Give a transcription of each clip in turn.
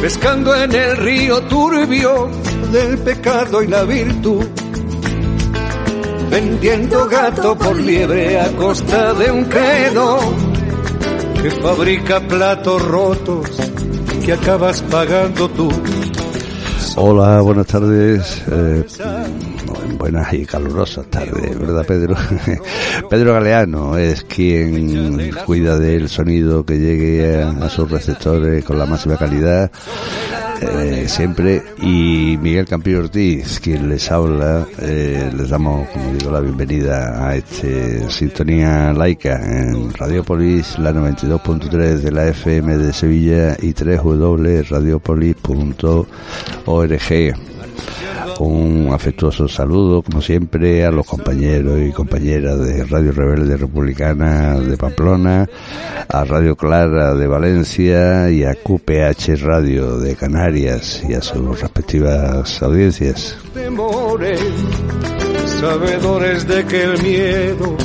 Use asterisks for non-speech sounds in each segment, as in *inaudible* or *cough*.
pescando en el río turbio del pecado y la virtud, vendiendo gato por liebre a costa de un credo que fabrica platos rotos que acabas pagando tú. Hola, buenas tardes. Eh, buenas y calurosas tardes, ¿verdad, Pedro? *laughs* Pedro Galeano es quien cuida del sonido que llegue a, sus receptores con la máxima calidad. Eh, siempre y Miguel Campillo Ortiz quien les habla eh, les damos como digo la bienvenida a este sintonía laica en Radiopolis la 92.3 de la FM de Sevilla y 3 www.radiopolis.org un afectuoso saludo, como siempre, a los compañeros y compañeras de Radio Rebelde Republicana de Pamplona, a Radio Clara de Valencia y a QPH Radio de Canarias y a sus respectivas audiencias. sabedores de que el miedo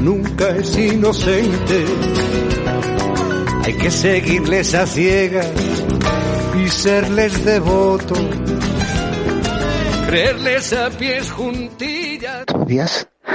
nunca es inocente. Hay que seguirles a ciegas y serles devotos creerles a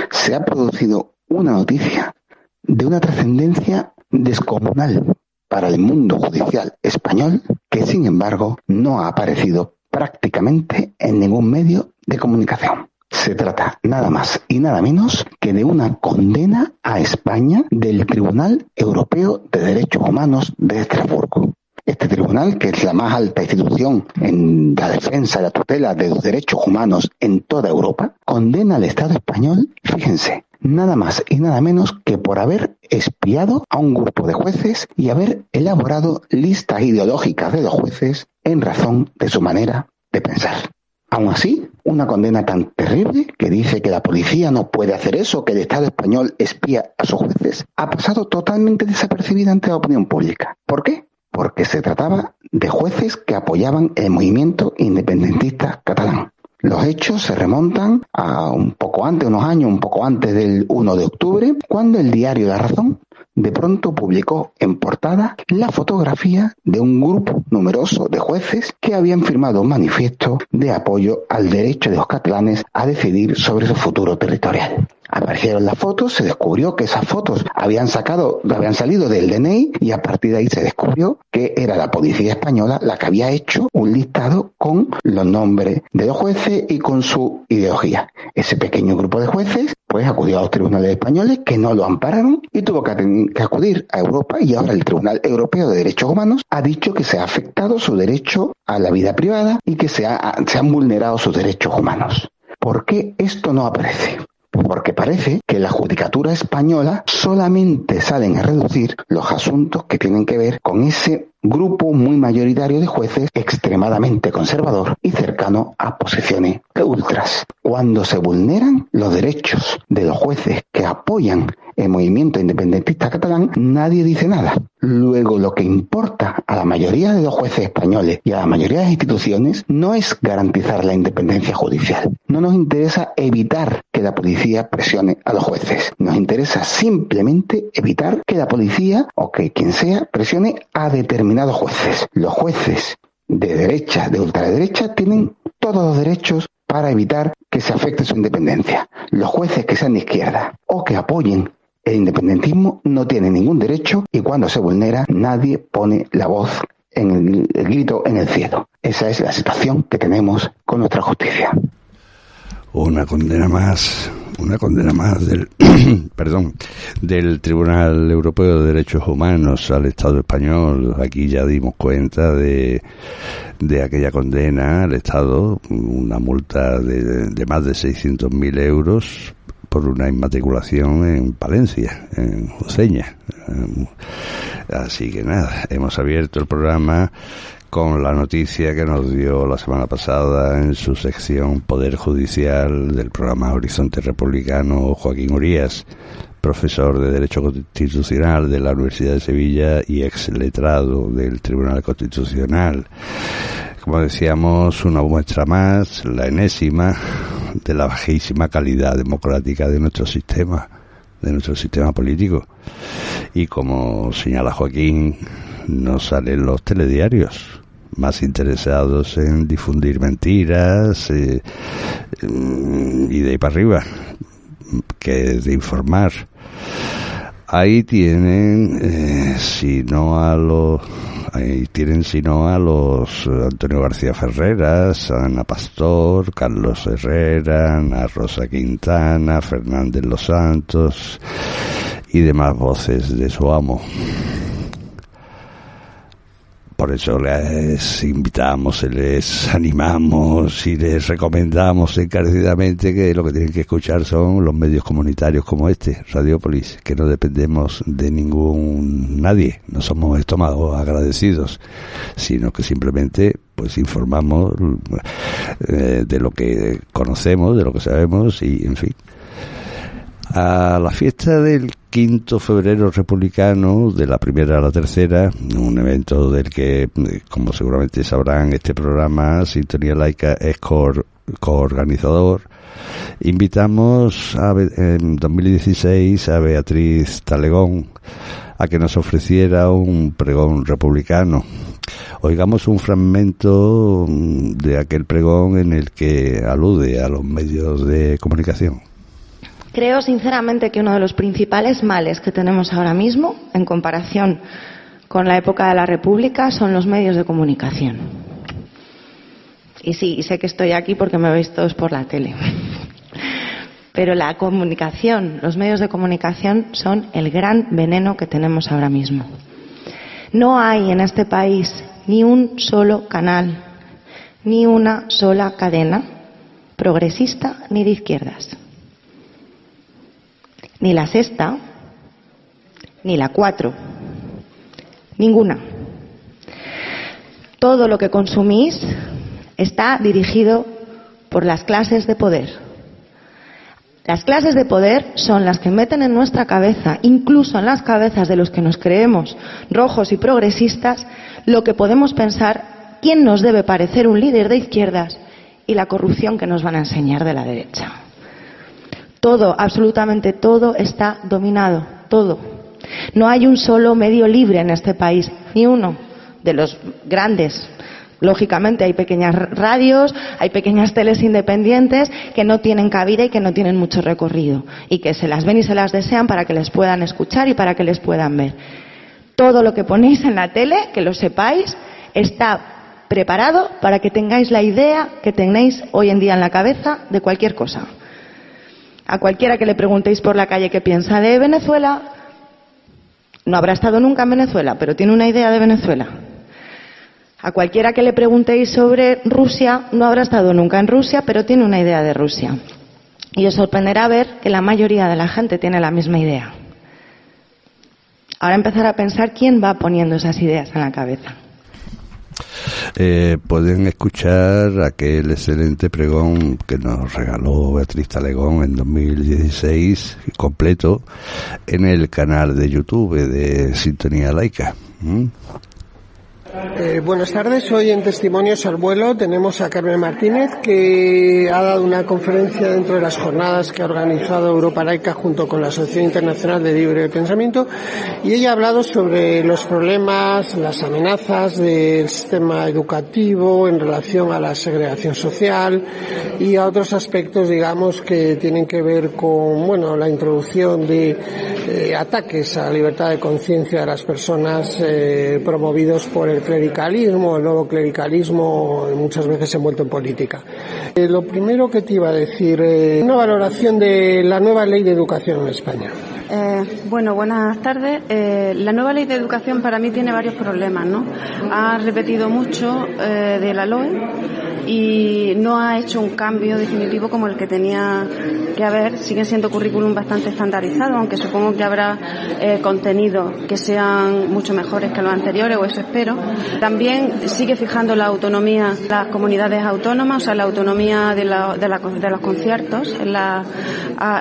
se ha producido una noticia de una trascendencia descomunal para el mundo judicial español que sin embargo no ha aparecido prácticamente en ningún medio de comunicación. Se trata nada más y nada menos que de una condena a España del Tribunal Europeo de Derechos Humanos de Estrasburgo. Este tribunal, que es la más alta institución en la defensa y la tutela de los derechos humanos en toda Europa, condena al Estado español, fíjense, nada más y nada menos que por haber espiado a un grupo de jueces y haber elaborado listas ideológicas de los jueces en razón de su manera de pensar. Aún así, una condena tan terrible que dice que la policía no puede hacer eso, que el Estado español espía a sus jueces, ha pasado totalmente desapercibida ante la opinión pública. ¿Por qué? Porque se trataba de jueces que apoyaban el movimiento independentista catalán. Los hechos se remontan a un poco antes, unos años, un poco antes del 1 de octubre, cuando el diario La Razón de pronto publicó en portada la fotografía de un grupo numeroso de jueces que habían firmado un manifiesto de apoyo al derecho de los catalanes a decidir sobre su futuro territorial. Aparecieron las fotos, se descubrió que esas fotos habían sacado, habían salido del DNI y a partir de ahí se descubrió que era la policía española la que había hecho un listado con los nombres de los jueces y con su ideología. Ese pequeño grupo de jueces pues acudió a los tribunales españoles que no lo ampararon y tuvo que, acudir a Europa y ahora el Tribunal Europeo de Derechos Humanos ha dicho que se ha afectado su derecho a la vida privada y que se han vulnerado sus derechos humanos. ¿Por qué esto no aparece? Porque parece que la judicatura española solamente salen a reducir los asuntos que tienen que ver con ese grupo muy mayoritario de jueces extremadamente conservador y cercano a posiciones ultras. Cuando se vulneran los derechos de los jueces que apoyan el movimiento independentista catalán, nadie dice nada. Luego lo que importa a la mayoría de los jueces españoles y a la mayoría de las instituciones no es garantizar la independencia judicial. No nos interesa evitar que la policía presione a los jueces. Nos interesa simplemente evitar que la policía o que quien sea presione a determinados jueces. Los jueces de derecha, de ultraderecha, tienen todos los derechos para evitar que se afecte su independencia. Los jueces que sean de izquierda o que apoyen el independentismo no tiene ningún derecho y cuando se vulnera nadie pone la voz en el grito en el cielo. Esa es la situación que tenemos con nuestra justicia. Una condena más, una condena más del, *clears throat* perdón, del Tribunal Europeo de Derechos Humanos al Estado español. Aquí ya dimos cuenta de, de aquella condena al Estado, una multa de, de más de 600.000 euros por una inmatriculación en Palencia, en Useña. Así que nada, hemos abierto el programa con la noticia que nos dio la semana pasada en su sección Poder Judicial del programa Horizonte Republicano Joaquín Urías, profesor de Derecho Constitucional de la Universidad de Sevilla y ex letrado del Tribunal Constitucional. Como decíamos, una muestra más, la enésima, de la bajísima calidad democrática de nuestro sistema, de nuestro sistema político. Y como señala Joaquín, no salen los telediarios más interesados en difundir mentiras eh, y de ahí para arriba que de informar. Ahí tienen, eh, si no a los, tienen si no a los Antonio García Ferreras, Ana Pastor, Carlos Herrera, Ana Rosa Quintana, Fernández Los Santos y demás voces de su amo. Por eso les invitamos, les animamos y les recomendamos encarecidamente que lo que tienen que escuchar son los medios comunitarios como este, Radiopolis, que no dependemos de ningún nadie, no somos estómagos agradecidos, sino que simplemente pues informamos eh, de lo que conocemos, de lo que sabemos y en fin. A la fiesta del quinto febrero republicano, de la primera a la tercera, un evento del que, como seguramente sabrán, este programa, Sintonía Laica, es coorganizador. Invitamos a, en 2016 a Beatriz Talegón a que nos ofreciera un pregón republicano. Oigamos un fragmento de aquel pregón en el que alude a los medios de comunicación. Creo sinceramente que uno de los principales males que tenemos ahora mismo, en comparación con la época de la República, son los medios de comunicación. Y sí, sé que estoy aquí porque me veis todos por la tele. *laughs* Pero la comunicación, los medios de comunicación son el gran veneno que tenemos ahora mismo. No hay en este país ni un solo canal, ni una sola cadena progresista ni de izquierdas ni la sexta, ni la cuatro, ninguna. Todo lo que consumís está dirigido por las clases de poder. Las clases de poder son las que meten en nuestra cabeza, incluso en las cabezas de los que nos creemos rojos y progresistas, lo que podemos pensar, quién nos debe parecer un líder de izquierdas y la corrupción que nos van a enseñar de la derecha. Todo, absolutamente todo está dominado, todo. No hay un solo medio libre en este país, ni uno de los grandes. Lógicamente hay pequeñas radios, hay pequeñas teles independientes que no tienen cabida y que no tienen mucho recorrido y que se las ven y se las desean para que les puedan escuchar y para que les puedan ver. Todo lo que ponéis en la tele, que lo sepáis, está preparado para que tengáis la idea que tenéis hoy en día en la cabeza de cualquier cosa. A cualquiera que le preguntéis por la calle qué piensa de Venezuela, no habrá estado nunca en Venezuela, pero tiene una idea de Venezuela. A cualquiera que le preguntéis sobre Rusia, no habrá estado nunca en Rusia, pero tiene una idea de Rusia. Y os sorprenderá ver que la mayoría de la gente tiene la misma idea. Ahora empezar a pensar quién va poniendo esas ideas en la cabeza. Eh, pueden escuchar aquel excelente pregón que nos regaló Beatriz Talegón en 2016 completo en el canal de YouTube de Sintonía Laica. Eh, buenas tardes, hoy en Testimonios al Vuelo tenemos a Carmen Martínez que ha dado una conferencia dentro de las jornadas que ha organizado Europa Laica junto con la Asociación Internacional de Libre Pensamiento y ella ha hablado sobre los problemas, las amenazas del sistema educativo en relación a la segregación social y a otros aspectos, digamos, que tienen que ver con, bueno, la introducción de eh, ataques a la libertad de conciencia de las personas eh, promovidos por el clericalismo, el nuevo clericalismo muchas veces envuelto en política. Eh, lo primero que te iba a decir, eh, una valoración de la nueva ley de educación en España. Eh, bueno, buenas tardes. la nueva ley de educación para mí tiene varios problemas, ¿no? Ha repetido mucho de la LOE y no ha hecho un cambio definitivo como el que tenía que haber. Siguen siendo currículum bastante estandarizados, aunque supongo que habrá eh, contenidos que sean mucho mejores que los anteriores, o eso espero. También sigue fijando la autonomía las comunidades autónomas, o sea, la autonomía de, la, de, la, de los conciertos en, la,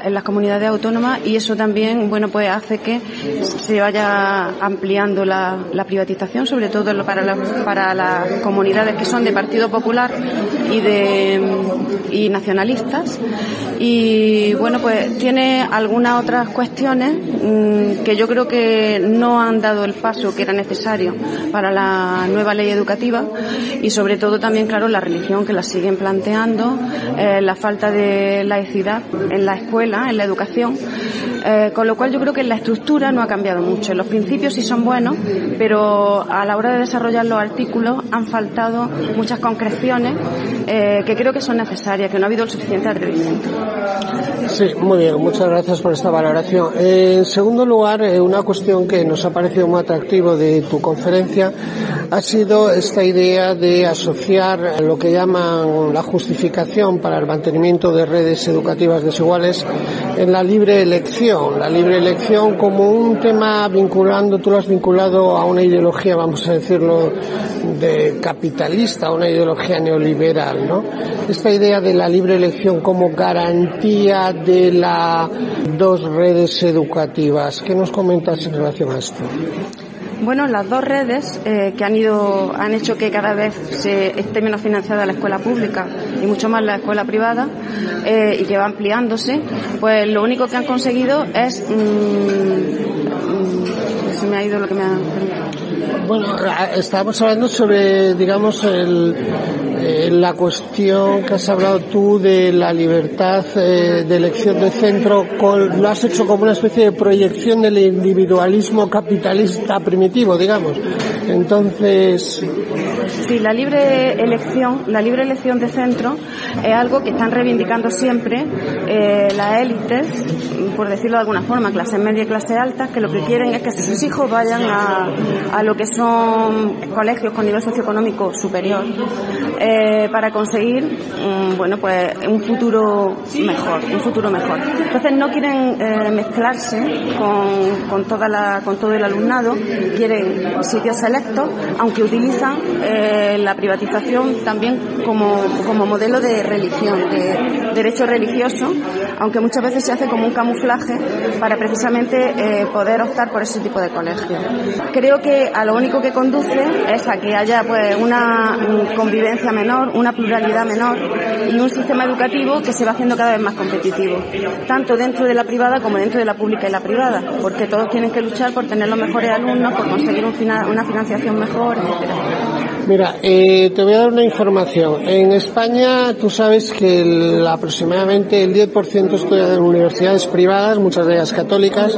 en las comunidades autónomas y eso también, bueno, pues hace que se vaya ampliando la, privatización, sobre todo para las comunidades que son de Partido Popular y de y nacionalistas. Y bueno pues tiene algunas otras cuestiones mmm, que yo creo que no han dado el paso que era necesario para la nueva ley educativa y sobre todo también claro la religión que la siguen planteando eh, la falta de laicidad en la escuela en la educación eh, con lo cual yo creo que la estructura no ha cambiado mucho. Los principios sí son buenos, pero a la hora de desarrollar los artículos han faltado muchas concreciones eh, que creo que son necesarias, que no ha habido el suficiente atrevimiento. Sí, muy bien, muchas gracias por esta valoración. Eh, en segundo lugar, una cuestión que nos ha parecido muy atractivo de tu conferencia ha sido esta idea de asociar lo que llaman la justificación para el mantenimiento de redes educativas desiguales en la libre elección. La libre elección como un tema vinculando, tú lo has vinculado a una ideología, vamos a decirlo, de capitalista, una ideología neoliberal, ¿no? Esta idea de la libre elección como garantía de las dos redes educativas. ¿Qué nos comentas en relación a esto? Bueno, las dos redes eh, que han ido, han hecho que cada vez se esté menos financiada la escuela pública y mucho más la escuela privada eh, y que va ampliándose, pues lo único que han conseguido es, mmm, mmm, se me ha ido lo que me ha bueno, estábamos hablando sobre, digamos, el, eh, la cuestión que has hablado tú de la libertad eh, de elección de centro, con, lo has hecho como una especie de proyección del individualismo capitalista primitivo, digamos. Entonces. Sí, la libre elección, la libre elección de centro es algo que están reivindicando siempre eh, las élites, por decirlo de alguna forma, clase media y clase alta, que lo que quieren es que sus hijos vayan a, a lo que son colegios con nivel socioeconómico superior eh, para conseguir um, bueno pues un futuro mejor un futuro mejor. Entonces no quieren eh, mezclarse con, con toda la con todo el alumnado quieren sitios selectos aunque utilizan eh, la privatización también como, como modelo de religión de derecho religioso aunque muchas veces se hace como un camuflaje para precisamente eh, poder optar por ese tipo de colegio creo que a lo único que conduce es a que haya pues una convivencia menor, una pluralidad menor y un sistema educativo que se va haciendo cada vez más competitivo, tanto dentro de la privada como dentro de la pública y la privada, porque todos tienen que luchar por tener los mejores alumnos, por conseguir una financiación mejor, etcétera. Mira, eh, te voy a dar una información. En España, tú sabes que el, aproximadamente el 10% estudia en universidades privadas, muchas de ellas católicas,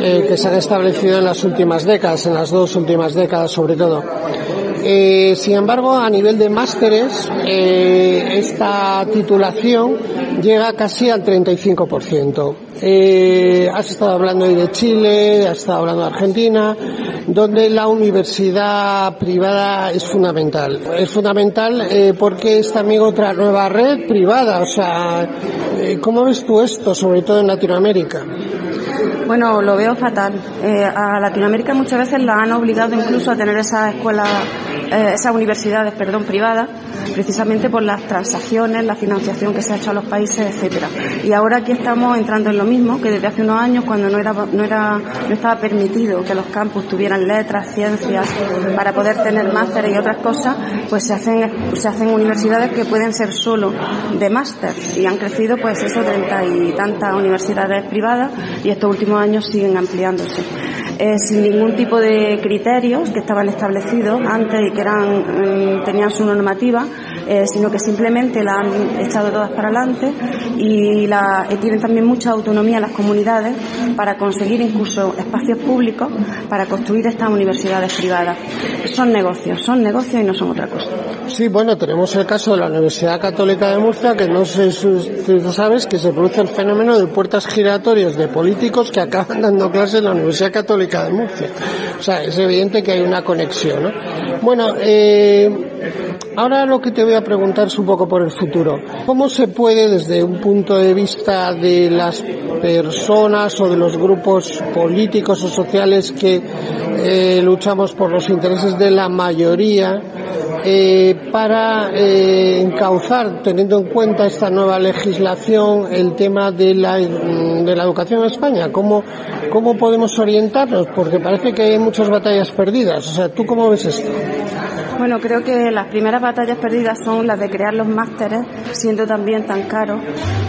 eh, que se han establecido en las últimas décadas, en las dos últimas décadas sobre todo. Eh, sin embargo, a nivel de másteres, eh, esta titulación llega casi al 35%. Eh, has estado hablando hoy de Chile, has estado hablando de Argentina, donde la universidad privada es fundamental. Es fundamental eh, porque es también otra nueva red privada. O sea, eh, ¿cómo ves tú esto, sobre todo en Latinoamérica? Bueno, lo veo fatal. Eh, a Latinoamérica muchas veces la han obligado incluso a tener esas escuelas, eh, esas universidades, perdón, privadas, precisamente por las transacciones, la financiación que se ha hecho a los países, etcétera. Y ahora aquí estamos entrando en lo mismo que desde hace unos años, cuando no era, no era, no estaba permitido que los campus tuvieran letras, ciencias, para poder tener másteres y otras cosas, pues se hacen, se hacen universidades que pueden ser solo de máster y han crecido, pues eso, treinta y tantas universidades privadas y estos últimos años siguen ampliándose. Eh, sin ningún tipo de criterios que estaban establecidos antes y que eran, eh, tenían su normativa, eh, sino que simplemente la han echado todas para adelante y, la, tienen también mucha autonomía las comunidades para conseguir incluso espacios públicos para construir estas universidades privadas. Son negocios, son negocios y no son otra cosa. Sí, bueno, tenemos el caso de la Universidad Católica de Murcia, que no sé si tú sabes que se produce el fenómeno de puertas giratorias de políticos que acaban dando clases en la Universidad Católica de Murcia. O sea, es evidente que hay una conexión, ¿no? Bueno, eh, ahora lo que te voy a preguntar es un poco por el futuro. ¿Cómo se puede, desde un punto de vista de las personas o de los grupos políticos o sociales que eh, luchamos por los intereses de la mayoría, eh, para eh, encauzar, teniendo en cuenta esta nueva legislación, el tema de la, de la educación en España? ¿Cómo, ¿Cómo podemos orientarnos? Porque parece que hay muchas batallas perdidas. O sea, ¿tú cómo ves esto? Bueno, creo que las primeras batallas perdidas son las de crear los másteres, siendo también tan caros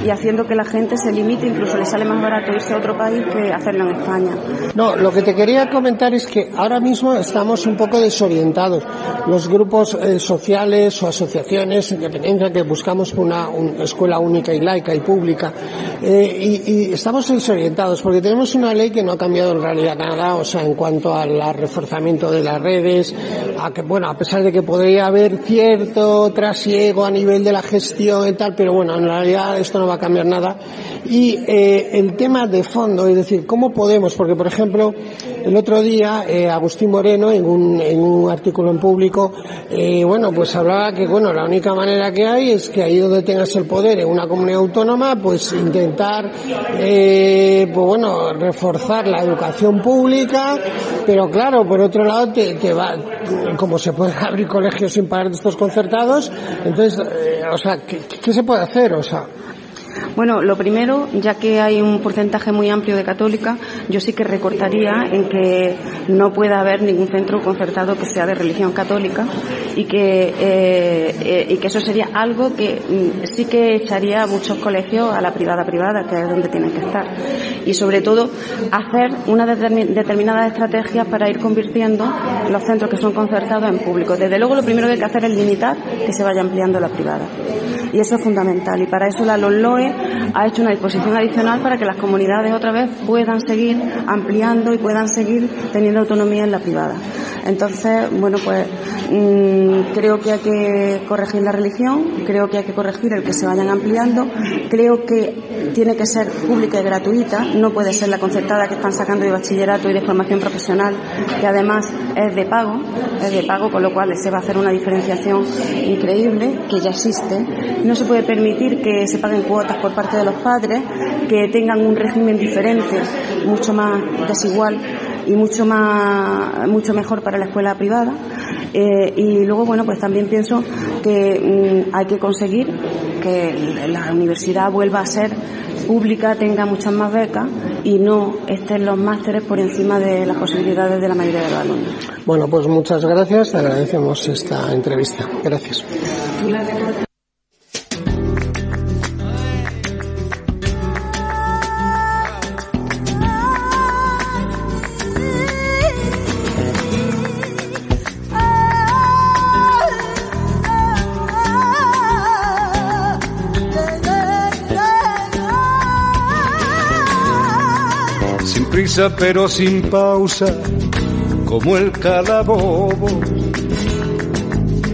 y haciendo que la gente se limite, incluso le sale más barato irse a otro país que hacerlo en España. No, lo que te quería comentar es que ahora mismo estamos un poco desorientados. Los grupos eh, sociales o asociaciones, independencia, que buscamos una, escuela única y laica y pública, eh, y, y, estamos desorientados porque tenemos una ley que no ha cambiado en realidad nada, o sea, en cuanto al reforzamiento de las redes, a que, bueno, a pesar de que podría haber cierto trasiego a nivel de la gestión y tal, pero bueno, en realidad esto no va a cambiar nada. Y eh, el tema de fondo, es decir, ¿cómo podemos? Porque, por ejemplo, el otro día eh, Agustín Moreno, en un, en un artículo en público, eh, bueno, pues hablaba que, bueno, la única manera que hay es que ahí donde tengas el poder, en una comunidad autónoma, pues intentar, pues bueno, reforzar la educación pública, pero claro, por otro lado, te, te va, como se puede abrir colegios sin pagar de estos concertados. Entonces, eh, o sea, ¿qué, ¿qué, se puede hacer? O sea, bueno, lo primero, ya que hay un porcentaje muy amplio de católica, yo sí que recortaría en que no pueda haber ningún centro concertado que sea de religión católica y que, eh, eh, y que eso sería algo que mm, sí que echaría a muchos colegios a la privada privada, que es donde tienen que estar. Y sobre todo, hacer una determinada estrategia para ir convirtiendo los centros que son concertados en públicos. Desde luego, lo primero que hay que hacer es limitar que se vaya ampliando la privada. Y eso es fundamental. Y para eso la LONLOE ha hecho una disposición adicional para que las comunidades otra vez puedan seguir ampliando y puedan seguir teniendo autonomía en la privada. Entonces, bueno, pues mmm, creo que hay que corregir la religión, creo que hay que corregir el que se vayan ampliando, creo que tiene que ser pública y gratuita, no puede ser la concertada que están sacando de bachillerato y de formación profesional, que además es de pago, es de pago, con lo cual se va a hacer una diferenciación increíble que ya existe. No se puede permitir que se paguen cuotas por parte de los padres, que tengan un régimen diferente, mucho más desigual y mucho más mucho mejor para la escuela privada eh, y luego bueno pues también pienso que mm, hay que conseguir que la universidad vuelva a ser pública tenga muchas más becas y no estén los másteres por encima de las posibilidades de la mayoría de los alumnos. Bueno, pues muchas gracias, te agradecemos esta entrevista. Gracias. Pero sin pausa, como el calabobo.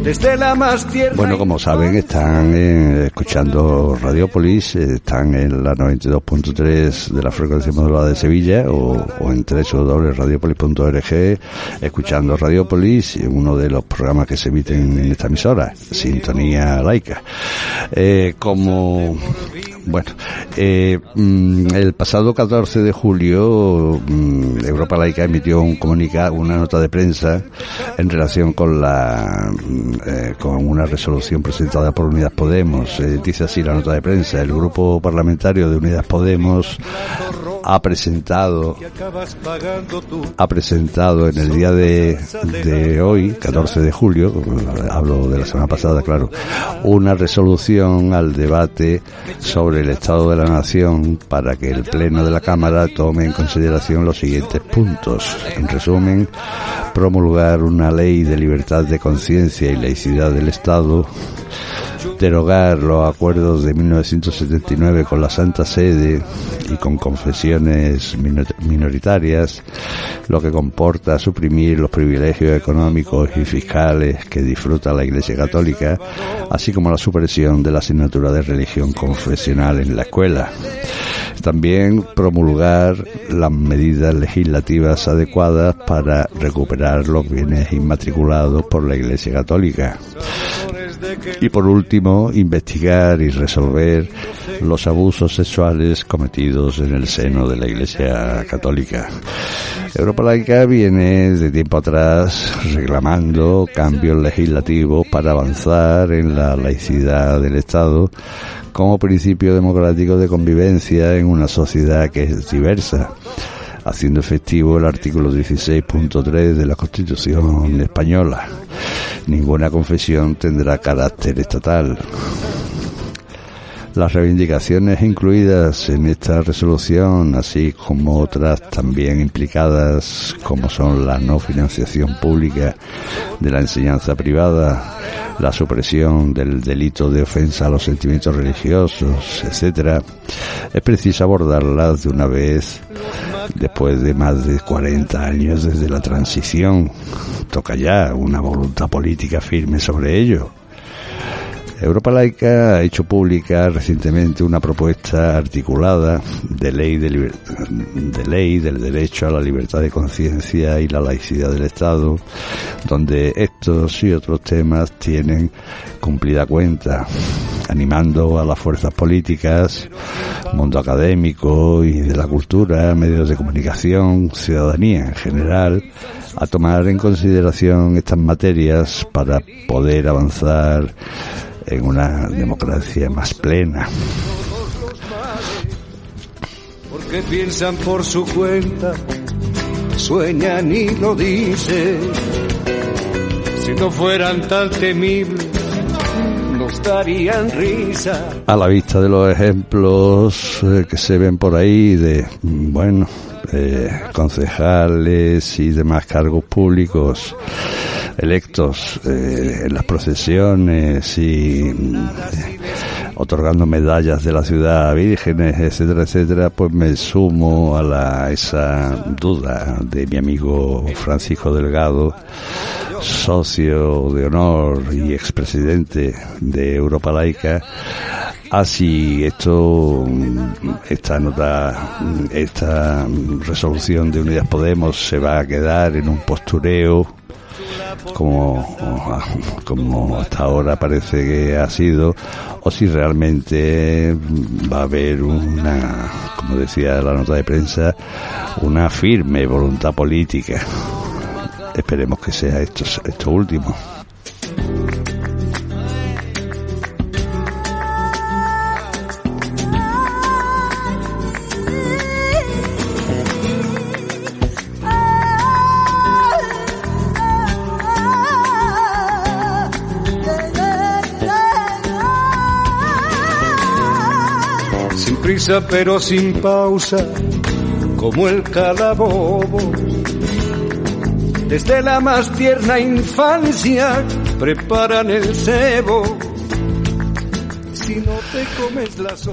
Desde la más tierna bueno, como saben, están eh, escuchando Radiopolis, eh, están en la 92.3 de la frecuencia modulada de Sevilla o, o en www.radiopolis.org, escuchando Radiopolis, uno de los programas que se emiten en esta emisora, Sintonía Laica. Eh, como bueno, eh, mm, el pasado 14 de julio mm, Europa Laica emitió un comunicado, una nota de prensa en relación con la mm, eh, con una resolución presentada por Unidas Podemos. Eh, dice así la nota de prensa: el grupo parlamentario de Unidas Podemos ha presentado ha presentado en el día de, de hoy 14 de julio hablo de la semana pasada claro una resolución al debate sobre el estado de la nación para que el pleno de la cámara tome en consideración los siguientes puntos. En resumen promulgar una ley de libertad de conciencia y laicidad del estado derogar los acuerdos de 1979 con la Santa Sede y con minoritarias, lo que comporta suprimir los privilegios económicos y fiscales que disfruta la Iglesia Católica, así como la supresión de la asignatura de religión confesional en la escuela. También promulgar las medidas legislativas adecuadas para recuperar los bienes inmatriculados por la Iglesia Católica. Y por último, investigar y resolver los abusos sexuales cometidos en el seno de la Iglesia Católica. Europa Laica viene de tiempo atrás reclamando cambios legislativos para avanzar en la laicidad del Estado como principio democrático de convivencia en una sociedad que es diversa, haciendo efectivo el artículo 16.3 de la Constitución española. Ninguna confesión tendrá carácter estatal. Las reivindicaciones incluidas en esta resolución, así como otras también implicadas, como son la no financiación pública de la enseñanza privada, la supresión del delito de ofensa a los sentimientos religiosos, etcétera, es preciso abordarlas de una vez después de más de 40 años desde la transición. Toca ya una voluntad política firme sobre ello. Europa Laica ha hecho pública recientemente una propuesta articulada de ley de, de, ley del derecho a la libertad de conciencia y la laicidad del Estado, donde estos y otros temas tienen cumplida cuenta, animando a las fuerzas políticas, mundo académico y de la cultura, medios de comunicación, ciudadanía en general, a tomar en consideración estas materias para poder avanzar en una democracia más plena. Porque piensan por su cuenta, sueñan y lo dicen. Si no fueran tan temibles, nos darían risa. A la vista de los ejemplos eh, que se ven por ahí de, bueno, eh, concejales y demás cargos públicos electos eh, en las procesiones y eh, otorgando medallas de la ciudad a vírgenes, etcétera, etcétera, pues me sumo a la, esa duda de mi amigo Francisco Delgado, socio de honor y expresidente de Europa Laica, así esto, esta nota, esta resolución de Unidas Podemos se va a quedar en un postureo como, como hasta ahora parece que ha sido, o si realmente va a haber una, como decía la nota de prensa, una firme voluntad política. Esperemos que sea esto, esto último. Pero sin pausa, como el calabobo. Desde la más tierna infancia preparan el cebo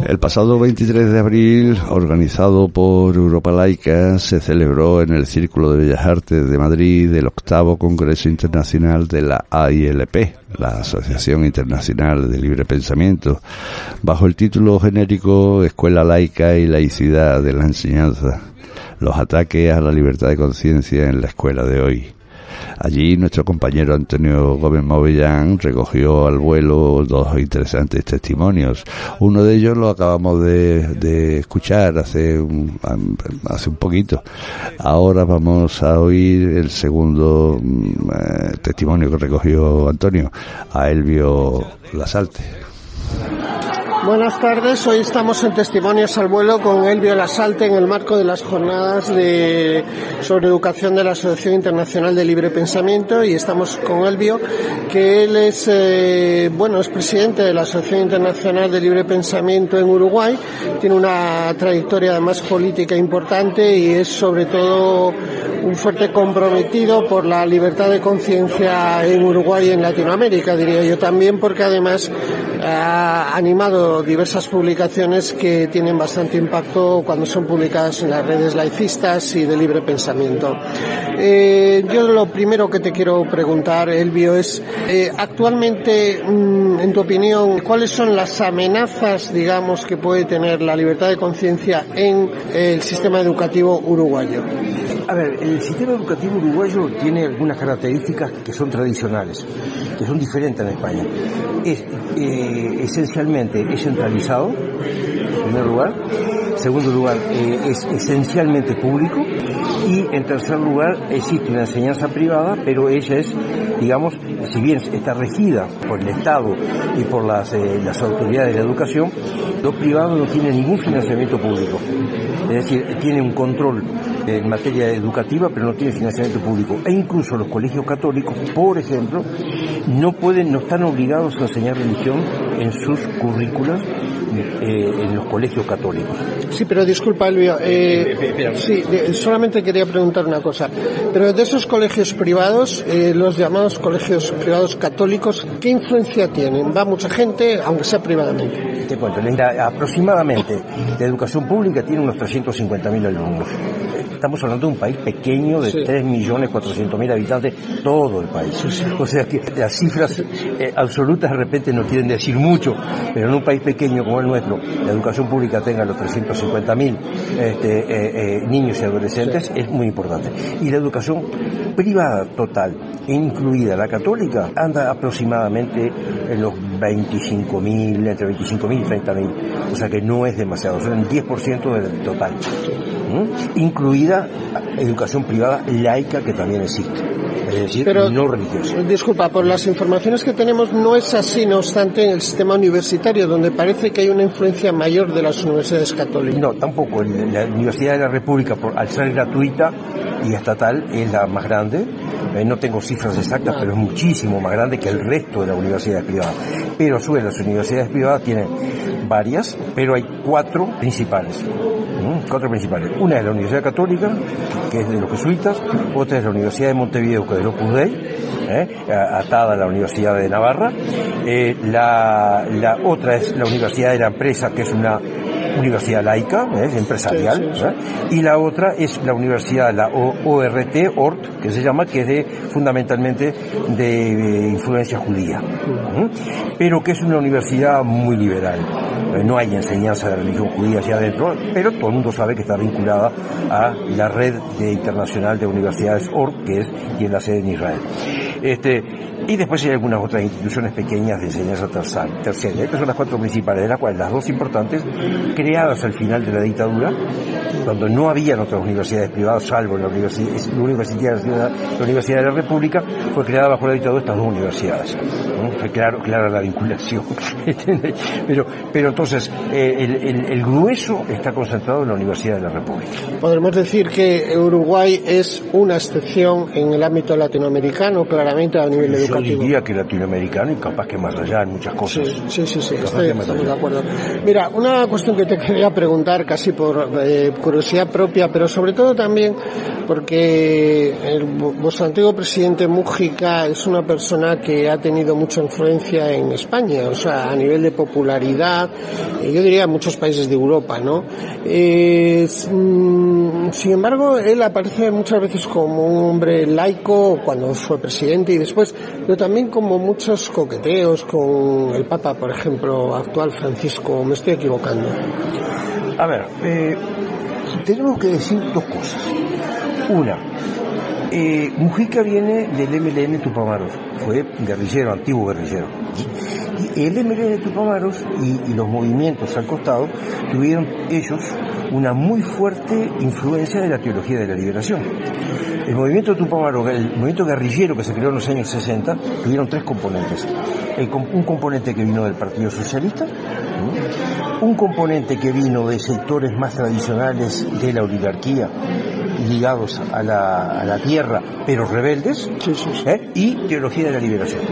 el pasado 23 de abril, organizado por Europa Laica, se celebró en el Círculo de Bellas Artes de Madrid el octavo Congreso Internacional de la AILP, la Asociación Internacional de Libre Pensamiento, bajo el título genérico Escuela Laica y Laicidad de la Enseñanza, los ataques a la libertad de conciencia en la escuela de hoy. Allí nuestro compañero Antonio Gómez Movellán recogió al vuelo dos interesantes testimonios. Uno de ellos lo acabamos de, escuchar hace un, hace un poquito. Ahora vamos a oír el segundo mm, eh, testimonio que recogió Antonio, a Elvio Lasalte. Buenas tardes, hoy estamos en Testimonios al Vuelo con Elvio Lasalte en el marco de las jornadas de, sobre educación de la Asociación Internacional de Libre Pensamiento y estamos con Elvio, que él es, eh, bueno, es presidente de la Asociación Internacional de Libre Pensamiento en Uruguay, tiene una trayectoria además política importante y es sobre todo un fuerte comprometido por la libertad de conciencia en Uruguay y en Latinoamérica, diría yo también, porque además ha animado diversas publicaciones que tienen bastante impacto cuando son publicadas en las redes laicistas y de libre pensamiento. Eh, yo lo primero que te quiero preguntar, Elvio, es eh, actualmente, mm, en tu opinión, ¿cuáles son las amenazas, digamos, que puede tener la libertad de conciencia en el sistema educativo uruguayo? A ver, el sistema educativo uruguayo tiene algunas características que son tradicionales, que son diferentes en España. Es eh, esencialmente es centralizado, en primer lugar. Segundo lugar, eh, es esencialmente público. Y en tercer lugar, existe una enseñanza privada, pero ella es, digamos, si bien está regida por el Estado y por las, eh, las autoridades de la educación, lo privado no tiene ningún financiamiento público. Es decir, tiene un control en materia educativa, pero no tiene financiamiento público. E incluso los colegios católicos, por ejemplo, no pueden, no están obligados a enseñar religión en sus currículas eh, en los colegios católicos. Sí, pero disculpa, Elvio. Eh, sí, solamente quería preguntar una cosa. Pero de esos colegios privados, eh, los llamados colegios privados católicos, ¿qué influencia tienen? ¿Va mucha gente, aunque sea privadamente? Te cuento, aproximadamente la educación pública tiene unos 350.000 alumnos estamos hablando de un país pequeño de 3.400.000 habitantes, todo el país. O sea que las cifras eh, absolutas de repente no quieren decir mucho, pero en un país pequeño como el nuestro, la educación pública tenga los 350.000 este, eh, eh, niños y adolescentes es muy importante. Y la educación privada total, incluida la católica, anda aproximadamente en los 25.000, entre 25.000 y 30.000. O sea que no es demasiado, son el 10% del total incluida educación privada laica que también existe. Es decir, no religiosa. Disculpa, por las informaciones que tenemos no es así, no obstante, en el sistema universitario, donde parece que hay una influencia mayor de las universidades católicas. No, tampoco. La Universidad de la República, por, al ser gratuita y estatal, es la más grande. Eh, no tengo cifras exactas, pero es muchísimo más grande que el resto de las universidades privadas. Pero a su vez, las universidades privadas tienen varias, pero hay cuatro principales. Cuatro principales. Una es la Universidad Católica, que es de los jesuitas, otra es la Universidad de Montevideo, que es de los Dei, ¿eh? atada a la Universidad de Navarra. Eh, la, la otra es la Universidad de la Empresa, que es una universidad laica, ¿eh? empresarial, y la otra es la universidad, la ORT, ORT, que se llama, que es de, fundamentalmente de influencia judía, pero que es una universidad muy liberal. Eh, no hay enseñanza de religión judía hacia adentro, pero todo el mundo sabe que está vinculada a la red de internacional de universidades ORT, que es quien la sede en Israel. Este, y después hay algunas otras instituciones pequeñas de enseñanza terciaria. Estas son las cuatro principales, de las cuales las dos importantes, creadas al final de la dictadura, cuando no habían otras universidades privadas, salvo la Universidad, la Universidad, la Universidad de la República, fue creada bajo la dictadura estas dos universidades. Fue claro, clara la vinculación. *laughs* pero, pero entonces, eh, el, el, grueso está concentrado en la Universidad de la República. Podemos decir que Uruguay es una excepción en el ámbito latinoamericano, claramente a nivel educativo. Yo diría que latinoamericano y capaz que más allá en muchas cosas. Sí, sí, sí, estoy, de acuerdo. Mira, una cuestión que te quería preguntar casi por eh, curiosidad propia, pero sobre todo también porque el, vuestro antiguo presidente Mújica es una persona que ha tenido mucha influencia en España, o sea, a nivel de popularidad, eh, yo diría en muchos países de Europa, ¿no? Eh, sin embargo, él aparece muchas veces como un hombre laico cuando fue presidente y después, pero también como muchos coqueteos con el Papa, por ejemplo, actual Francisco. ¿Me estoy equivocando? A ver, eh, tenemos que decir dos cosas. Una, eh, Mujica viene del MLN Tupamaros, fue guerrillero, antiguo guerrillero. Y el MLN Tupamaros y, y los movimientos al costado tuvieron ellos una muy fuerte influencia de la teología de la liberación. El movimiento Tupamaro, el movimiento guerrillero que se creó en los años 60, tuvieron tres componentes. un componente que vino del Partido Socialista, un componente que vino de sectores más tradicionales de la oligarquía, ligados a la, tierra, pero rebeldes, ¿eh? y teología de la liberación.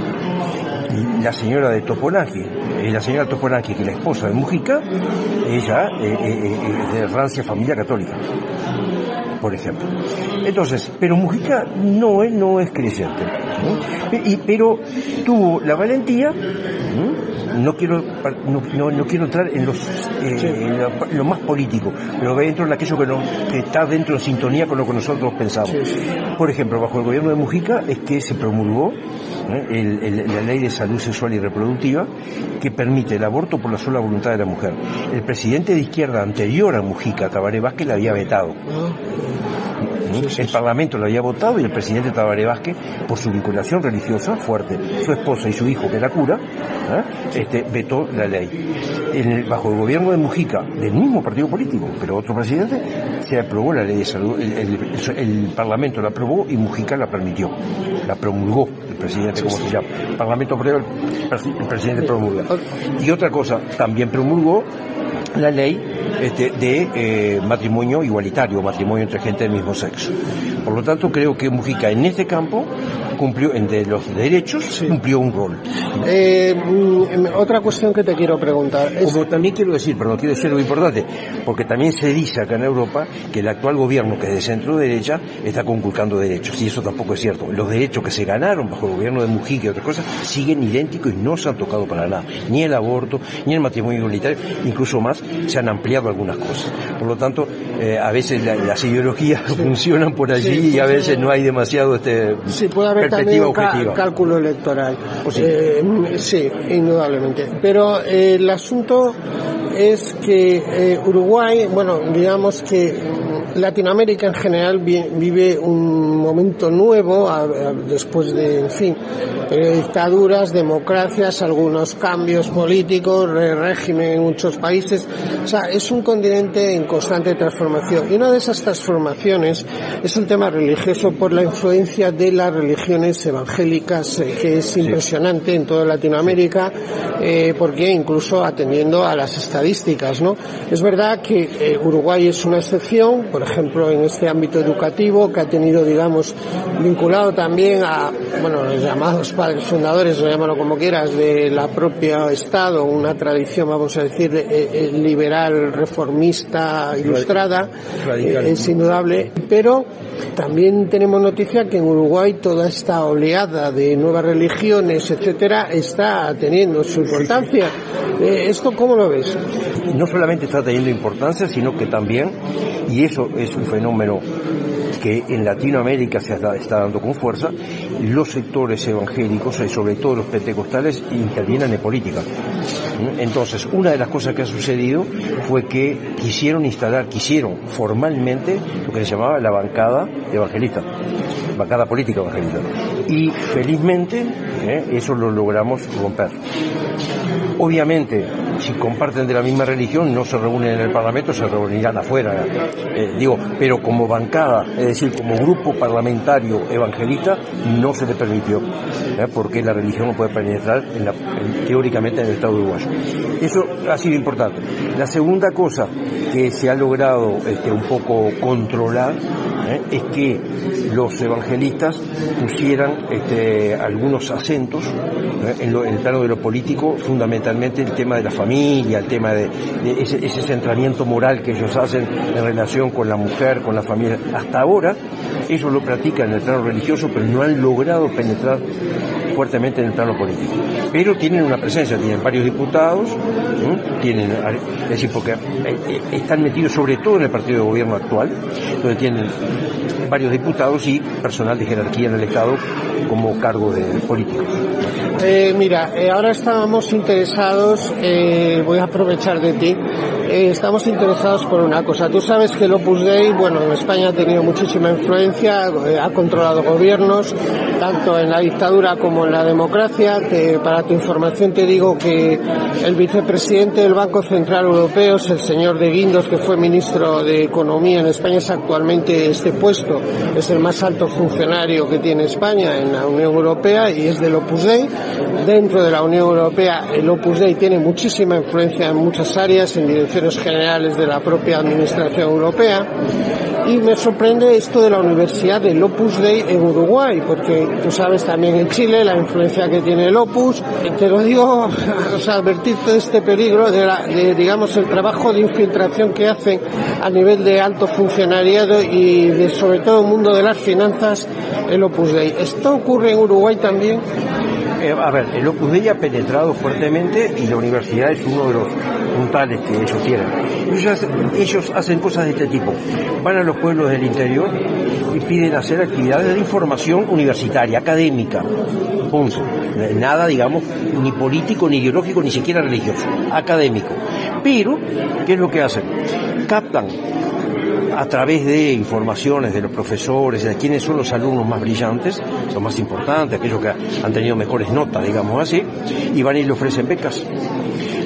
La señora de Toponaki, eh, la señora Toponaki, que es la esposa de Mujica, ella eh, es de rancia familia católica por ejemplo. Entonces, pero Mujica no, no es creyente, y, pero tuvo la valentía no quiero no, no, quiero entrar en los eh, lo, más político, pero dentro en aquello que, no, que está dentro de sintonía con lo que nosotros pensamos. Por ejemplo, bajo el gobierno de Mujica es que se promulgó ¿eh? la ley de salud sexual y reproductiva que permite el aborto por la sola voluntad de la mujer. El presidente de izquierda anterior a Mujica, Tabaré Vázquez, la había vetado. El Parlamento lo había votado y el presidente Tabaré Vázquez, por su vinculación religiosa fuerte, su esposa y su hijo, que era cura, ¿eh? este, vetó la ley. bajo el gobierno de Mujica, del mismo partido político, pero otro presidente, se aprobó la ley de salud, el, Parlamento la aprobó y Mujica la permitió, la promulgó el presidente, como se llama. El Parlamento aprueba, el, presidente promulga. Y otra cosa, también promulgó la ley este, de eh, matrimonio igualitario, matrimonio entre gente del mismo sexo. Por lo tanto, creo que Mujica en este campo cumplió, entre los derechos, cumplió un rol. Eh, mm, otra cuestión que te quiero preguntar. Como también quiero decir, pero no quiero decir algo importante, porque también se dice acá en Europa que el actual gobierno, que es de centro derecha, está conculcando derechos, y eso tampoco es cierto. Los derechos que se ganaron bajo el gobierno de Mujica y otras cosas siguen idénticos y no se han tocado para nada. Ni el aborto, ni el matrimonio igualitario, incluso más, se han ampliado algunas cosas. Por lo tanto, eh, a veces las ideologías *laughs* funcionan por allí y a veces no hay demasiado este sí, puede haber también cálculo electoral. Pues eh, sí. indudablemente. Pero eh, el asunto es que Uruguay, bueno, digamos que Latinoamérica en general vive un momento nuevo después de, en fin, dictaduras, democracias, algunos cambios políticos, régimen en muchos países. O sea, es un continente en constante transformación. Y una de esas transformaciones es el tema religioso por la influencia de las religiones evangélicas, eh, que es impresionante en toda Latinoamérica, eh, porque incluso atendiendo a las estadísticas, ¿no? Es verdad que eh, Uruguay es una excepción, por ejemplo, en este ámbito educativo, que ha tenido, digamos, vinculado también a, bueno, los llamados padres fundadores, o llámalo como quieras, de la propia Estado, una tradición, vamos a decir, liberal, reformista, ilustrada, es indudable, pero también tenemos noticia que en Uruguay toda esta oleada de nuevas religiones, etcétera, está teniendo su importancia. Eh, ¿Esto cómo lo ves? No solamente está teniendo importancia, sino que también, y eso es un fenómeno que en Latinoamérica se está dando con fuerza, los sectores evangélicos, y sobre todo los pentecostales, intervienen en política. Entonces, una de las cosas que ha sucedido fue que quisieron instalar, quisieron formalmente lo que se llamaba la bancada evangelista, bancada política evangelista. Y felizmente ¿eh? eso lo logramos romper. Obviamente, si comparten de la misma religión, no se reúnen en el Parlamento, se reunirán afuera. Eh, digo, pero como bancada, es decir, como grupo parlamentario evangelista, no se le permitió, ¿eh? porque la religión no puede penetrar teóricamente en el Estado uruguayo. Eso ha sido importante. La segunda cosa que se ha logrado este, un poco controlar ¿eh? es que los evangelistas pusieran este, algunos acentos en, el plano de lo político, fundamentalmente el tema de la familia, el tema de, ese, centramiento moral que ellos hacen en relación con la mujer, con la familia. Hasta ahora ellos lo practican en el plano religioso, pero no han logrado penetrar fuertemente en el plano político. Pero tienen una presencia, tienen varios diputados, tienen, es decir, porque eh, eh, están metidos sobre todo en el partido de gobierno actual, donde tienen varios diputados y personal de jerarquía en el Estado como cargo de políticos. Eh, mira, eh, ahora estábamos interesados, voy a aprovechar de ti, estamos interesados por una cosa. Tú sabes que el Opus Dei, bueno, en España ha tenido muchísima influencia, ha controlado gobiernos, tanto en la dictadura como en la democracia. para tu información te digo que el vicepresidente del Banco Central Europeo, el señor de Guindos, que fue ministro de Economía en España, es actualmente este puesto, es el más alto funcionario que tiene España en la Unión Europea y es del Opus Dei dentro de la Unión Europea el Opus Dei tiene muchísima influencia en muchas áreas, en generales de la propia Administración Europea. Y me sorprende esto de la Universidad del Opus Dei en Uruguay, porque tú sabes también en Chile la influencia que tiene el Opus. Te lo digo, *laughs* o sea, advertirte de este peligro, de, de, digamos, el trabajo de infiltración que hacen a nivel de alto funcionariado y de, sobre todo, el mundo de las finanzas, el Opus Dei. ¿Esto ocurre en Uruguay también? Eh, a ver, el Opus Dei ha penetrado fuertemente y la universidad es uno de los que ellos tienen. Ellos hacen, cosas de este tipo. Van a los pueblos del interior y piden hacer actividades de información universitaria, académica. Punto. Nada, digamos, ni político, ni ideológico, ni siquiera religioso. Académico. Pero, ¿qué es lo que hacen? Captan a través de informaciones de los profesores, de quiénes son los alumnos más brillantes, los más importantes, aquellos que han tenido mejores notas, digamos así, y van y le ofrecen becas.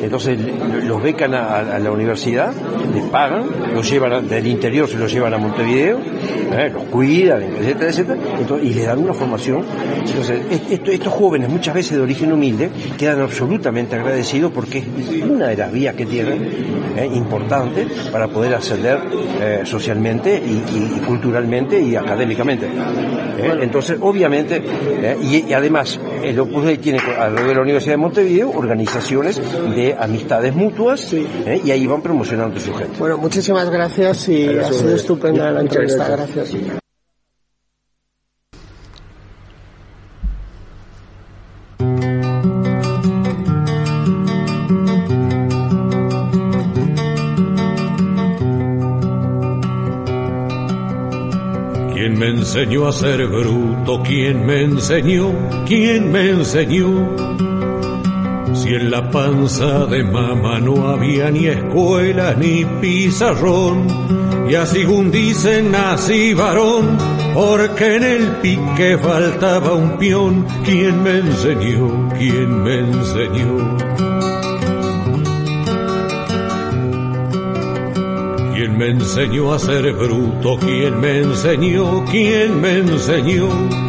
Entonces los becan a, la universidad, les pagan, los llevan del interior, se los llevan a Montevideo, ¿eh? los cuidan, etcétera, etcétera, y les dan una formación. Entonces, estos jóvenes, muchas veces de origen humilde, quedan absolutamente agradecidos porque es una de las vías que tienen ¿eh? importante para poder ascender eh, socialmente y, culturalmente y académicamente. Entonces, obviamente, y, además, el Opus Dei tiene a lo de la Universidad de Montevideo organizaciones de amistades mutuas y ahí van promocionando su gente. Bueno, muchísimas gracias y ha sido estupenda la entrevista. Gracias. ¿Quién me enseñó a ser bruto? ¿Quién me enseñó? ¿Quién me enseñó? Si en la panza de mamá no había ni escuela ni pizarrón, y así según dicen nací varón, porque en el pique faltaba un peón. ¿Quién me enseñó? ¿Quién me enseñó? ¿Quién me enseñó a ser bruto? ¿Quién me enseñó? ¿Quién me enseñó?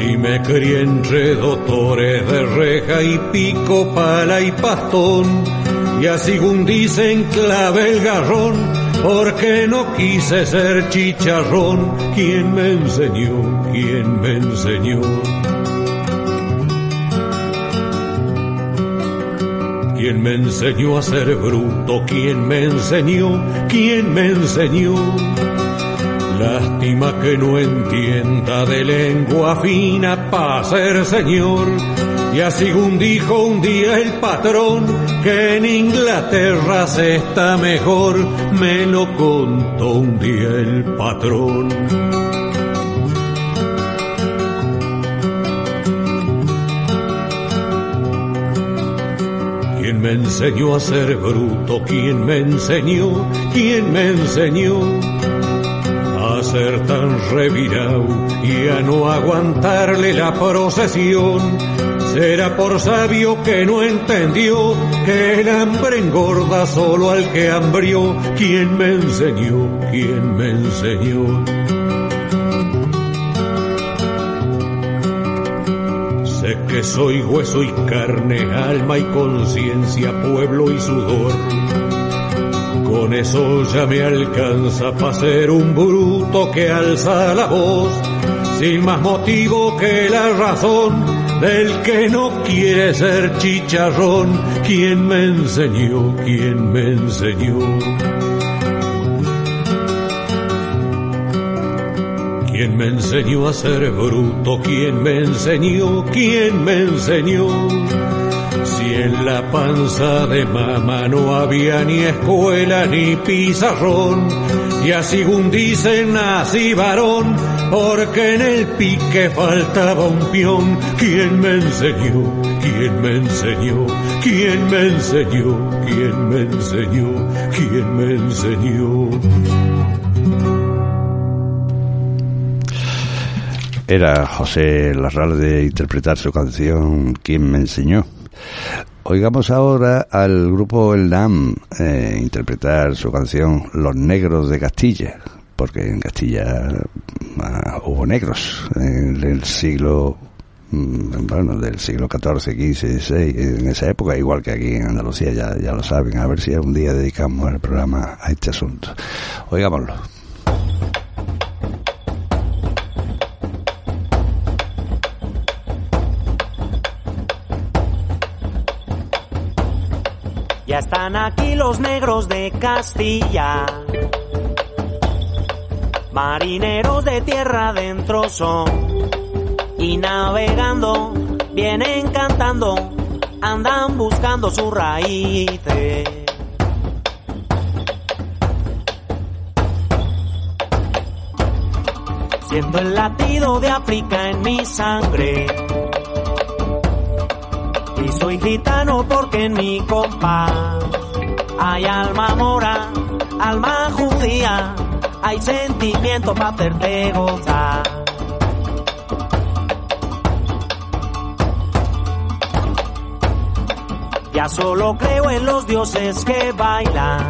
Si me crié entre doctores de reja y pico, pala y pastón, y así un dicen clave el garrón, porque no quise ser chicharrón. ¿Quién me enseñó? ¿Quién me enseñó? ¿Quién me enseñó a ser bruto? ¿Quién me enseñó? ¿Quién me enseñó? Lástima que no entienda de lengua fina para ser señor. Y así un dijo un día el patrón que en Inglaterra se está mejor, me lo contó un día el patrón. ¿Quién me enseñó a ser bruto? ¿Quién me enseñó? ¿Quién me enseñó? Ser tan revirado y a no aguantarle la procesión. Será por sabio que no entendió que el hambre engorda solo al que hambrió. ¿Quién me enseñó? ¿Quién me enseñó? Sé que soy hueso y carne, alma y conciencia, pueblo y sudor con eso ya me alcanza para ser un bruto que alza la voz, sin más motivo que la razón del que no quiere ser chicharrón. ¿Quién me enseñó? ¿Quién me enseñó? ¿Quién me enseñó a ser bruto? ¿Quién me enseñó? ¿Quién me enseñó? Si en la panza de mamá no había ni escuela ni pizarrón, y así un dicen nací varón, porque en el pique faltaba un peón. ¿Quién me enseñó? ¿Quién me enseñó? ¿Quién me enseñó? ¿Quién me enseñó? ¿Quién me enseñó? Era José Larralde interpretar su canción ¿Quién me enseñó? Oigamos ahora al grupo El Dam eh, interpretar su canción Los Negros de Castilla, porque en Castilla ah, hubo negros en el siglo mm, bueno, del siglo XIV, XV, XVI, en esa época, igual que aquí en Andalucía, ya, ya lo saben, a ver si algún día dedicamos el programa a este asunto. Oigámoslo. Están aquí los negros de Castilla. Marineros de tierra adentro son. Y navegando vienen cantando, andan buscando sus raíces. Siento el latido de África en mi sangre. Soy gitano porque en mi compás hay alma mora, alma judía, hay sentimiento para hacerte gozar. Ya solo creo en los dioses que bailan,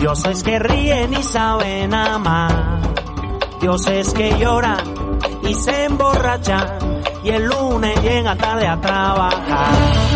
dioses que ríen y saben amar, dioses que lloran y se emborrachan y el lunes llegan tarde a trabajar.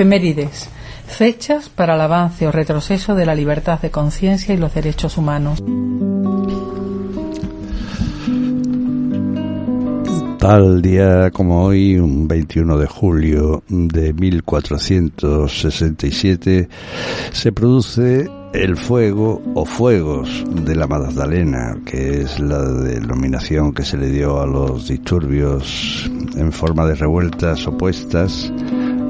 Efemérides. Fechas para el avance o retroceso de la libertad de conciencia y los derechos humanos. Tal día como hoy, un 21 de julio de 1467, se produce el fuego o fuegos de la Magdalena, que es la denominación que se le dio a los disturbios en forma de revueltas opuestas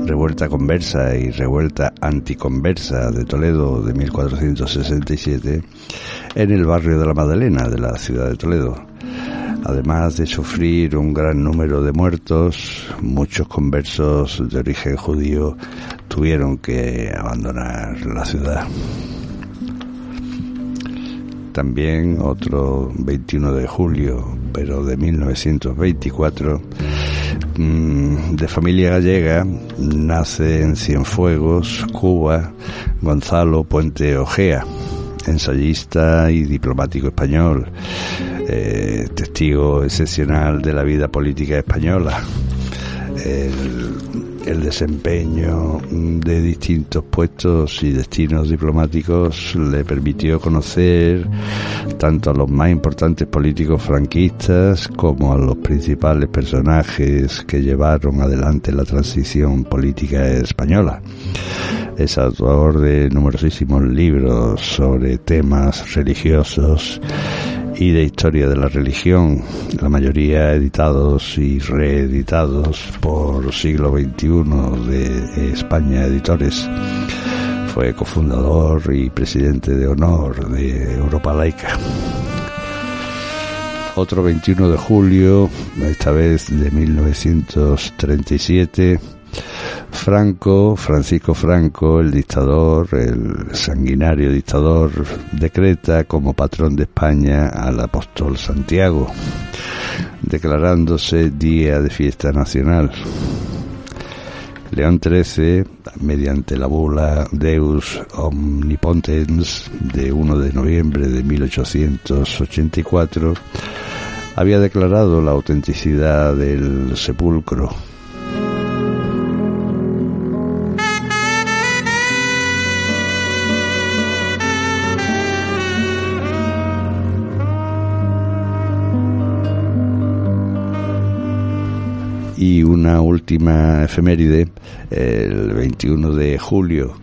Revuelta Conversa y Revuelta Anticonversa de Toledo de 1467 en el barrio de la Madalena de la ciudad de Toledo. Además de sufrir un gran número de muertos, muchos conversos de origen judío tuvieron que abandonar la ciudad. también otro 21 de julio, pero de 1924, mm, de familia gallega, nace en Cienfuegos, Cuba, Gonzalo Puente Ojea, ensayista y diplomático español, eh, testigo excepcional de la vida política española. El, desempeño de distintos puestos y destinos diplomáticos le permitió conocer tanto a los más importantes políticos franquistas como a los principales personajes que llevaron adelante la transición política española. Es autor de numerosísimos libros sobre temas religiosos y de historia de la religión, la mayoría editados y reeditados por siglo XXI de España Editores. Fue cofundador y presidente de honor de Europa Laica. Otro 21 de julio, esta vez de 1937, Franco, Francisco Franco, el dictador, el sanguinario dictador, decreta como patrón de España al apóstol Santiago, declarándose día de fiesta nacional. León XIII, mediante la bula Deus Omnipotens de 1 de noviembre de 1884, había declarado la autenticidad del sepulcro Y una última efeméride, el 21 de julio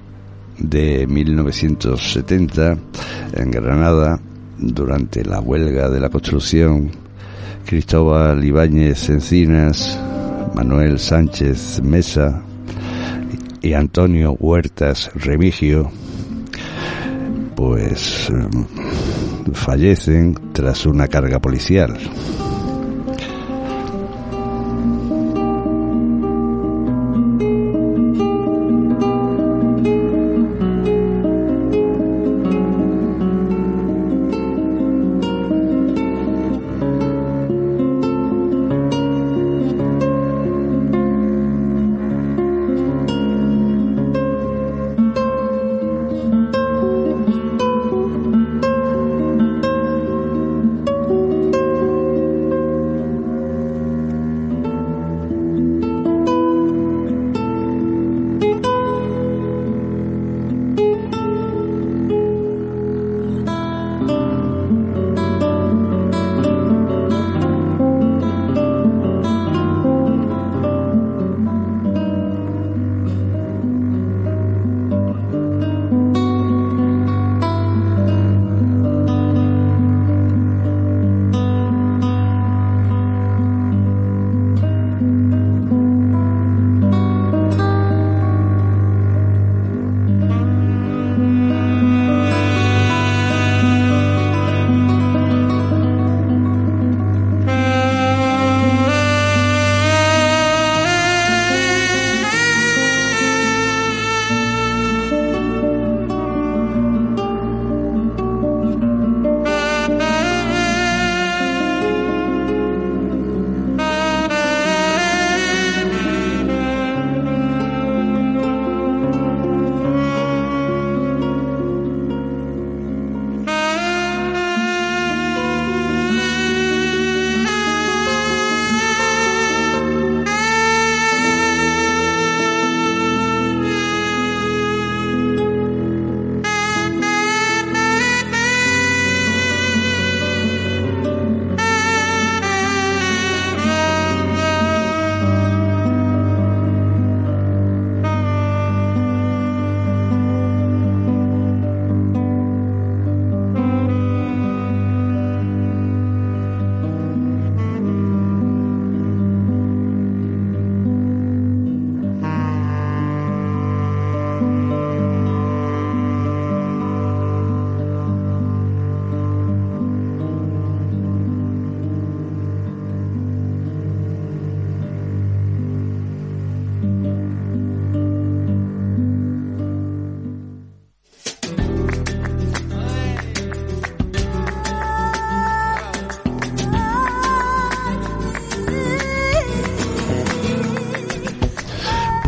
de 1970, en Granada, durante la huelga de la construcción, Cristóbal Ibáñez Encinas, Manuel Sánchez Mesa y Antonio Huertas Remigio, pues mm, fallecen tras una carga policial.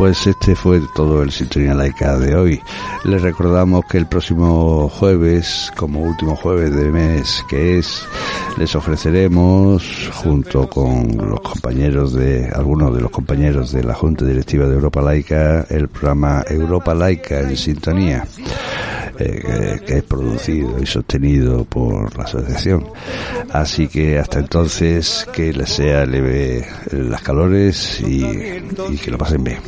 Pues este fue todo el Sintonía Laica de hoy. Les recordamos que el próximo jueves, como último jueves de mes que es, les ofreceremos, junto con los compañeros de, algunos de los compañeros de la Junta Directiva de Europa Laica, el programa Europa Laica en Sintonía. Eh, que es producido y sostenido por la asociación. Así que hasta entonces que les sea leve las calores y, y que lo pasen bien.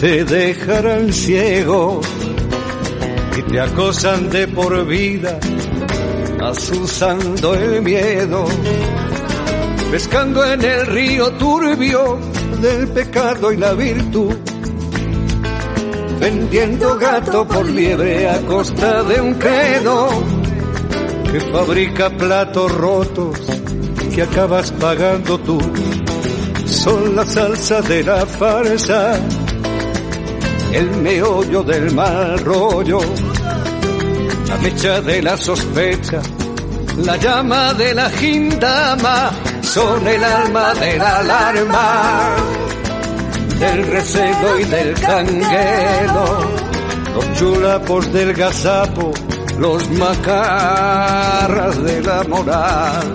Te dejarán ciego y te acosan de por vida, asusando el miedo, pescando en el río turbio del pecado y la virtud vendiendo gato por liebre a costa de un credo que fabrica platos rotos que acabas pagando tú. Son la salsa de la farsa, el meollo del mal rollo, la mecha de la sospecha, la llama de la gindama, son el alma de la alarma del recebo y del canguelo, los chulapos del gazapo, los macarras de la moral.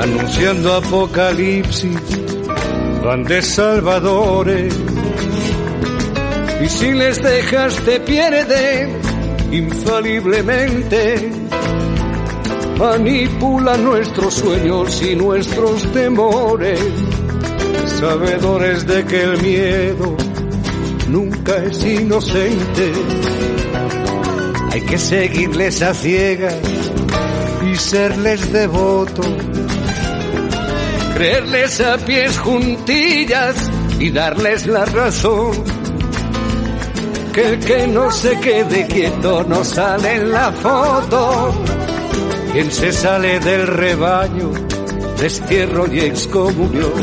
Anunciando apocalipsis, van de salvadores, y si les dejas te pierden infaliblemente manipula nuestros sueños y nuestros temores, sabedores de que el miedo nunca es inocente. Hay que seguirles a ciegas y serles devotos, creerles a pies juntillas y darles la razón. Que el que no se quede quieto no sale en la foto. Quien se sale del rebaño, destierro y excomunión,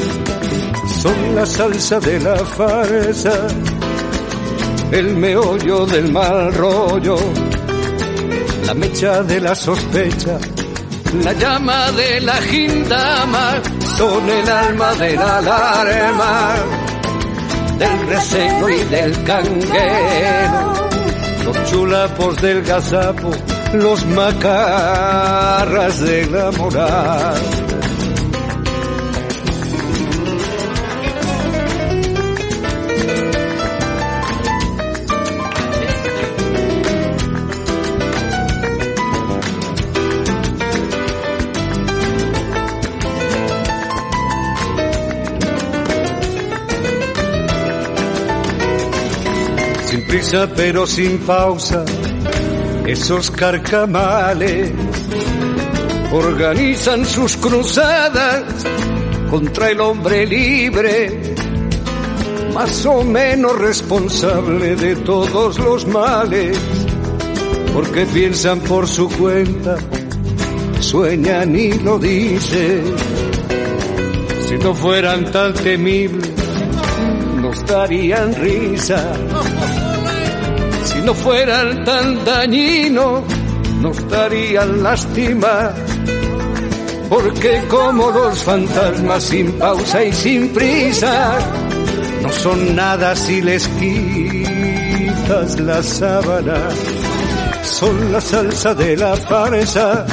son la salsa de la farsa, el meollo del mal rollo, la mecha de la sospecha, la llama de la gindama, son el alma de la alarma, del reseño y del canguero, los chulapos del gazapo, los macarras de la moral. Pero sin pausa esos carcamales organizan sus cruzadas contra el hombre libre, más o menos responsable de todos los males, porque piensan por su cuenta, sueñan y lo dicen. Si no fueran tan temibles, nos darían risa no fueran tan dañinos, nos darían lástima. Porque como los fantasmas sin pausa y sin prisa, no son nada si les quitas la sábana. Son la salsa de la farsa,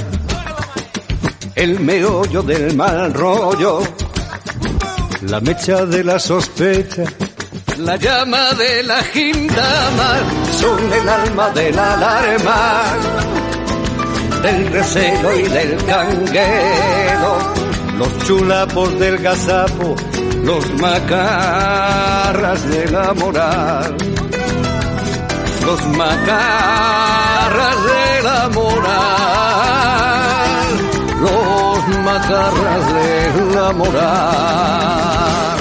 el meollo del mal rollo, la mecha de la sospecha la llama de la gindama son el alma de la alarma, del recelo y del canguero, los chulapos del gazapo, los macarras de la moral, los macarras de la moral, los macarras de la moral.